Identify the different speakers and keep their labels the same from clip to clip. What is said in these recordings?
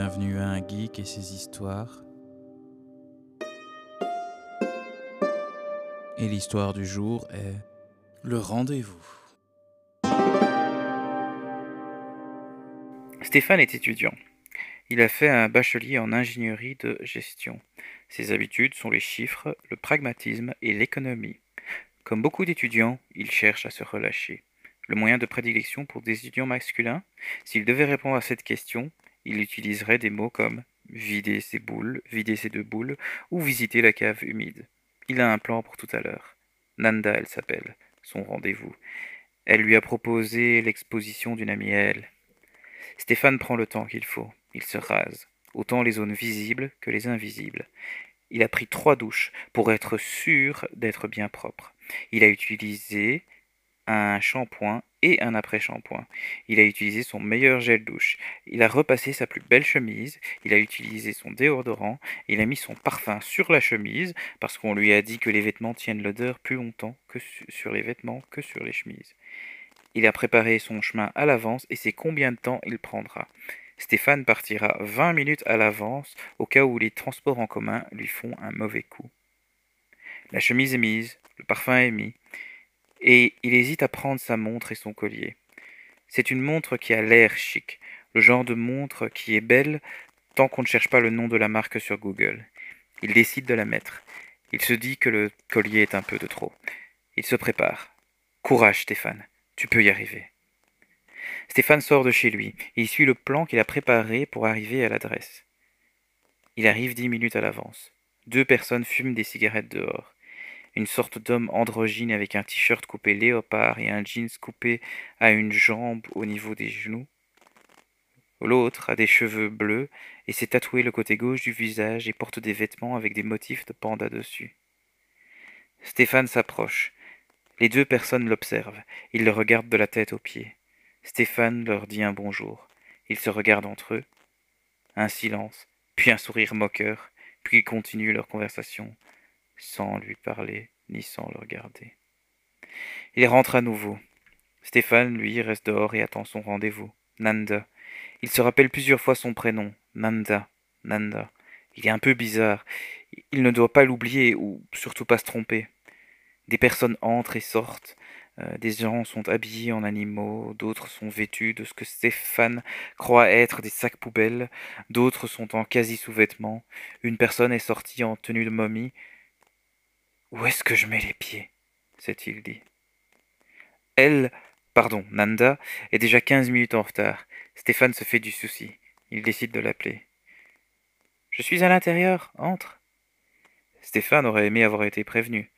Speaker 1: Bienvenue à un geek et ses histoires. Et l'histoire du jour est le rendez-vous.
Speaker 2: Stéphane est étudiant. Il a fait un bachelier en ingénierie de gestion. Ses habitudes sont les chiffres, le pragmatisme et l'économie. Comme beaucoup d'étudiants, il cherche à se relâcher. Le moyen de prédilection pour des étudiants masculins S'il devait répondre à cette question, il utiliserait des mots comme vider ses boules, vider ses deux boules ou visiter la cave humide. Il a un plan pour tout à l'heure. Nanda, elle s'appelle, son rendez-vous. Elle lui a proposé l'exposition d'une amie elle. Stéphane prend le temps qu'il faut. Il se rase, autant les zones visibles que les invisibles. Il a pris trois douches pour être sûr d'être bien propre. Il a utilisé un shampoing et un après-shampoing. Il a utilisé son meilleur gel douche. Il a repassé sa plus belle chemise. Il a utilisé son déodorant. Il a mis son parfum sur la chemise parce qu'on lui a dit que les vêtements tiennent l'odeur plus longtemps que sur les vêtements que sur les chemises. Il a préparé son chemin à l'avance et sait combien de temps il prendra. Stéphane partira 20 minutes à l'avance au cas où les transports en commun lui font un mauvais coup. La chemise est mise, le parfum est mis, et il hésite à prendre sa montre et son collier. C'est une montre qui a l'air chic, le genre de montre qui est belle tant qu'on ne cherche pas le nom de la marque sur Google. Il décide de la mettre. Il se dit que le collier est un peu de trop. Il se prépare. Courage, Stéphane, tu peux y arriver. Stéphane sort de chez lui il suit le plan qu'il a préparé pour arriver à l'adresse. Il arrive dix minutes à l'avance. Deux personnes fument des cigarettes dehors une sorte d'homme androgyne avec un t-shirt coupé léopard et un jeans coupé à une jambe au niveau des genoux. L'autre a des cheveux bleus et s'est tatoué le côté gauche du visage et porte des vêtements avec des motifs de panda dessus. Stéphane s'approche. Les deux personnes l'observent. Ils le regardent de la tête aux pieds. Stéphane leur dit un bonjour. Ils se regardent entre eux. Un silence, puis un sourire moqueur, puis ils continuent leur conversation, sans lui parler ni sans le regarder. Il rentre à nouveau. Stéphane, lui, reste dehors et attend son rendez-vous. Nanda. Il se rappelle plusieurs fois son prénom. Nanda. Nanda. Il est un peu bizarre. Il ne doit pas l'oublier ou surtout pas se tromper. Des personnes entrent et sortent. Euh, des gens sont habillés en animaux, d'autres sont vêtus de ce que Stéphane croit être des sacs poubelles, d'autres sont en quasi sous-vêtements. Une personne est sortie en tenue de momie, où est-ce que je mets les pieds? s'est-il dit. Elle, pardon, Nanda, est déjà quinze minutes en retard. Stéphane se fait du souci. Il décide de l'appeler. Je suis à l'intérieur, entre. Stéphane aurait aimé avoir été prévenu.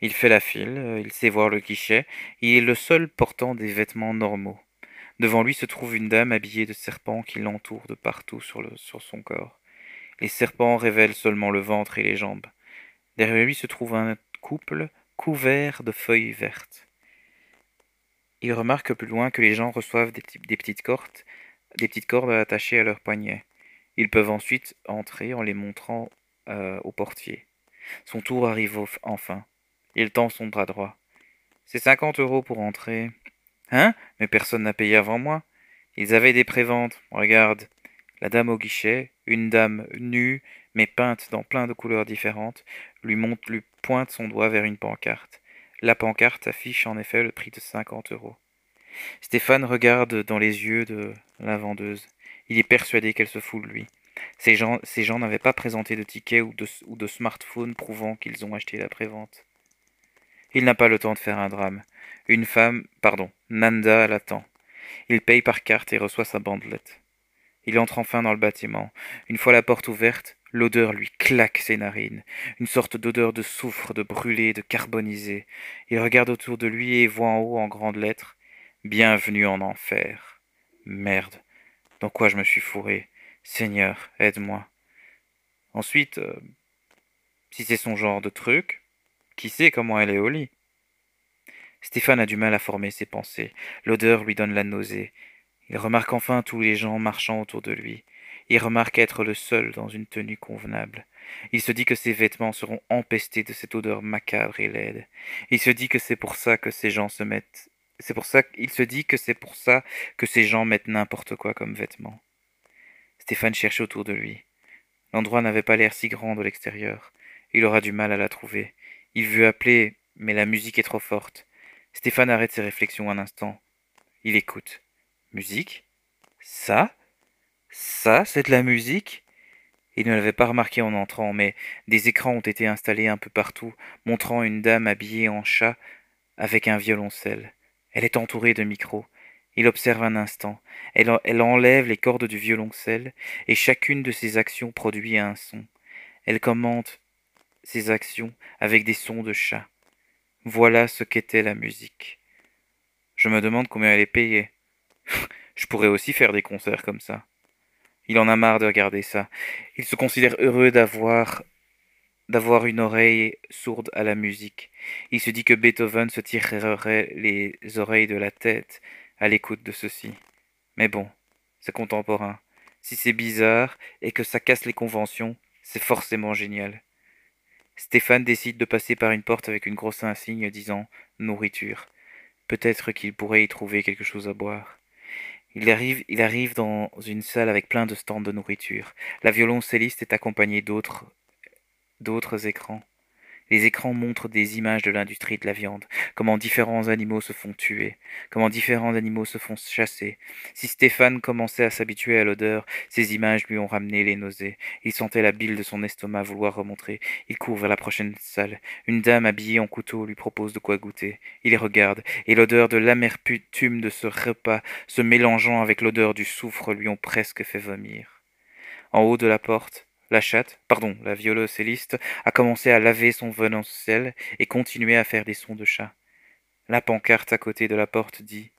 Speaker 2: Il fait la file, il sait voir le guichet, il est le seul portant des vêtements normaux. Devant lui se trouve une dame habillée de serpents qui l'entoure de partout sur, sur son corps. Les serpents révèlent seulement le ventre et les jambes. Derrière lui se trouve un couple couvert de feuilles vertes. Il remarque plus loin que les gens reçoivent des, petites cordes, des petites cordes attachées à leurs poignets. Ils peuvent ensuite entrer en les montrant euh, au portier. Son tour arrive enfin. Il tend son bras droit. C'est cinquante euros pour entrer. Hein? Mais personne n'a payé avant moi. Ils avaient des préventes. Regarde. La dame au guichet, une dame nue, mais peinte dans plein de couleurs différentes, lui, monte, lui pointe son doigt vers une pancarte. La pancarte affiche en effet le prix de cinquante euros. Stéphane regarde dans les yeux de la vendeuse. Il est persuadé qu'elle se fout de lui. Ces gens, n'avaient pas présenté de ticket ou de, ou de smartphone prouvant qu'ils ont acheté la prévente. Il n'a pas le temps de faire un drame. Une femme, pardon, Nanda l'attend. Il paye par carte et reçoit sa bandelette. Il entre enfin dans le bâtiment. Une fois la porte ouverte, l'odeur lui claque ses narines, une sorte d'odeur de soufre, de brûlé, de carbonisé. Il regarde autour de lui et voit en haut en grandes lettres Bienvenue en enfer. Merde. Dans quoi je me suis fourré? Seigneur, aide-moi. Ensuite, euh, si c'est son genre de truc, qui sait comment elle est au lit? Stéphane a du mal à former ses pensées. L'odeur lui donne la nausée. Il remarque enfin tous les gens marchant autour de lui. Il remarque être le seul dans une tenue convenable. Il se dit que ses vêtements seront empestés de cette odeur macabre et laide. Il se dit que c'est pour ça que ces gens se mettent. C'est pour ça qu'il se dit que c'est pour ça que ces gens mettent n'importe quoi comme vêtements. Stéphane cherchait autour de lui. L'endroit n'avait pas l'air si grand de l'extérieur. Il aura du mal à la trouver. Il veut appeler, mais la musique est trop forte. Stéphane arrête ses réflexions un instant. Il écoute. Musique Ça Ça, c'est de la musique Il ne l'avait pas remarqué en entrant, mais des écrans ont été installés un peu partout, montrant une dame habillée en chat avec un violoncelle. Elle est entourée de micros. Il observe un instant. Elle, enlève les cordes du violoncelle, et chacune de ses actions produit un son. Elle commente ses actions avec des sons de chat. Voilà ce qu'était la musique. Je me demande combien elle est payée. Je pourrais aussi faire des concerts comme ça. Il en a marre de regarder ça. Il se considère heureux d'avoir d'avoir une oreille sourde à la musique. Il se dit que Beethoven se tirerait les oreilles de la tête à l'écoute de ceci. Mais bon, c'est contemporain. Si c'est bizarre et que ça casse les conventions, c'est forcément génial. Stéphane décide de passer par une porte avec une grosse insigne disant nourriture. Peut-être qu'il pourrait y trouver quelque chose à boire. Il arrive, il arrive dans une salle avec plein de stands de nourriture. La violoncelliste est accompagnée d'autres, d'autres écrans. Les écrans montrent des images de l'industrie de la viande, comment différents animaux se font tuer, comment différents animaux se font chasser. Si Stéphane commençait à s'habituer à l'odeur, ces images lui ont ramené les nausées. Il sentait la bile de son estomac vouloir remontrer. Il court vers la prochaine salle. Une dame habillée en couteau lui propose de quoi goûter. Il les regarde, et l'odeur de l'amertume de ce repas, se mélangeant avec l'odeur du soufre, lui ont presque fait vomir. En haut de la porte, la chatte, pardon, la violoncelliste, a commencé à laver son violoncelle et continué à faire des sons de chat. La pancarte à côté de la porte dit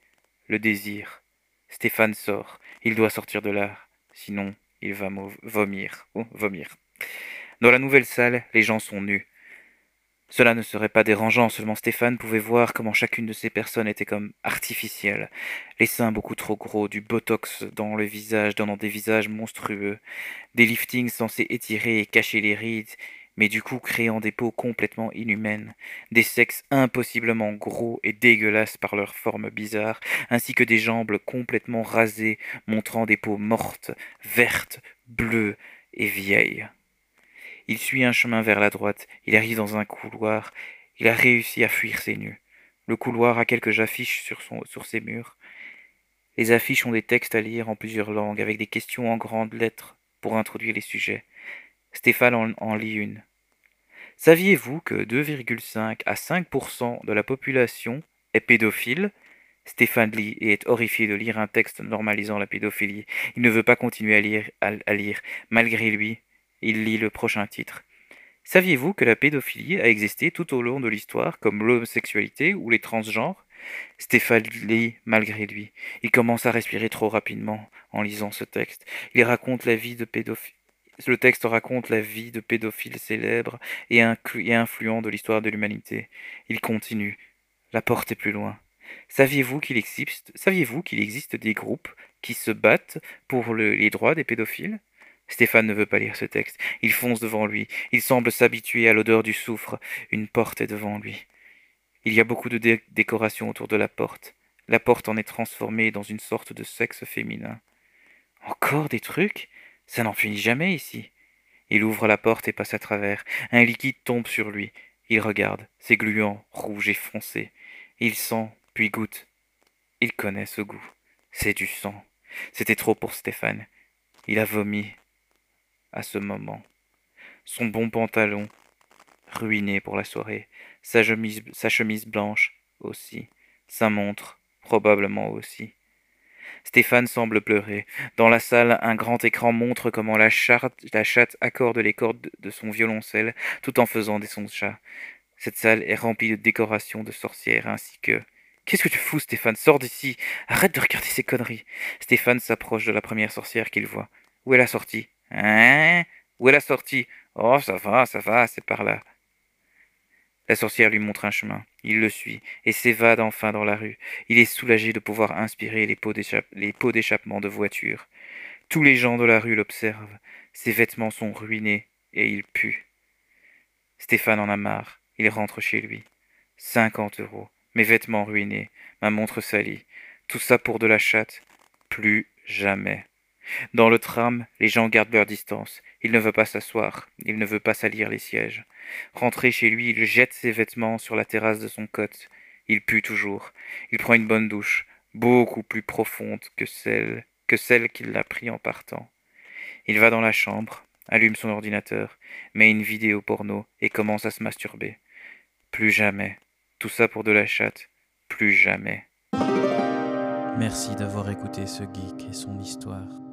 Speaker 2: Le désir. Stéphane sort. Il doit sortir de là. Sinon, il va vomir. Oh, vomir. Dans la nouvelle salle, les gens sont nus. Cela ne serait pas dérangeant, seulement Stéphane pouvait voir comment chacune de ces personnes était comme artificielle. Les seins beaucoup trop gros, du botox dans le visage donnant des visages monstrueux, des liftings censés étirer et cacher les rides, mais du coup créant des peaux complètement inhumaines, des sexes impossiblement gros et dégueulasses par leur forme bizarre, ainsi que des jambes complètement rasées, montrant des peaux mortes, vertes, bleues et vieilles. Il suit un chemin vers la droite, il arrive dans un couloir, il a réussi à fuir ses nus. Le couloir a quelques affiches sur, ses murs. Les affiches ont des textes à lire en plusieurs langues, avec des questions en grandes lettres pour introduire les sujets. Stéphane en, en lit une. Saviez-vous que 2,5 à 5% de la population est pédophile? Stéphane lit et est horrifié de lire un texte normalisant la pédophilie. Il ne veut pas continuer à lire, à lire. Malgré lui, il lit le prochain titre. Saviez-vous que la pédophilie a existé tout au long de l'histoire, comme l'homosexualité ou les transgenres? Stéphane lit malgré lui. Il commence à respirer trop rapidement en lisant ce texte. Il raconte la vie de pédophile. Le texte raconte la vie de pédophiles célèbres et, et influents de l'histoire de l'humanité. Il continue. La porte est plus loin. Saviez-vous qu'il existe, saviez-vous qu'il existe des groupes qui se battent pour les droits des pédophiles? Stéphane ne veut pas lire ce texte. Il fonce devant lui. Il semble s'habituer à l'odeur du soufre. Une porte est devant lui. Il y a beaucoup de décorations autour de la porte. La porte en est transformée dans une sorte de sexe féminin. Encore des trucs? Ça n'en finit jamais ici. Il ouvre la porte et passe à travers. Un liquide tombe sur lui. Il regarde. C'est gluant, rouge et foncé. Il sent, puis goûte. Il connaît ce goût. C'est du sang. C'était trop pour Stéphane. Il a vomi à ce moment. Son bon pantalon, ruiné pour la soirée, sa chemise, blanche aussi, sa montre, probablement aussi. Stéphane semble pleurer. Dans la salle, un grand écran montre comment la, la chatte accorde les cordes de son violoncelle tout en faisant des sons de chat. Cette salle est remplie de décorations de sorcières ainsi que. Qu'est-ce que tu fous, Stéphane? Sors d'ici Arrête de regarder ces conneries Stéphane s'approche de la première sorcière qu'il voit. Où est la sortie? Hein? Où est la sortie? Oh, ça va, ça va, c'est par là. La sorcière lui montre un chemin. Il le suit et s'évade enfin dans la rue. Il est soulagé de pouvoir inspirer les pots d'échappement de voiture. Tous les gens de la rue l'observent. Ses vêtements sont ruinés et il pue. Stéphane en a marre. Il rentre chez lui. Cinquante euros. Mes vêtements ruinés. Ma montre salie. Tout ça pour de la chatte? Plus jamais. Dans le tram, les gens gardent leur distance. Il ne veut pas s'asseoir, il ne veut pas salir les sièges. Rentré chez lui, il jette ses vêtements sur la terrasse de son cote. Il pue toujours. Il prend une bonne douche, beaucoup plus profonde que celle qu'il a pris en partant. Il va dans la chambre, allume son ordinateur, met une vidéo porno et commence à se masturber. Plus jamais. Tout ça pour de la chatte. Plus jamais.
Speaker 1: Merci d'avoir écouté ce geek et son histoire.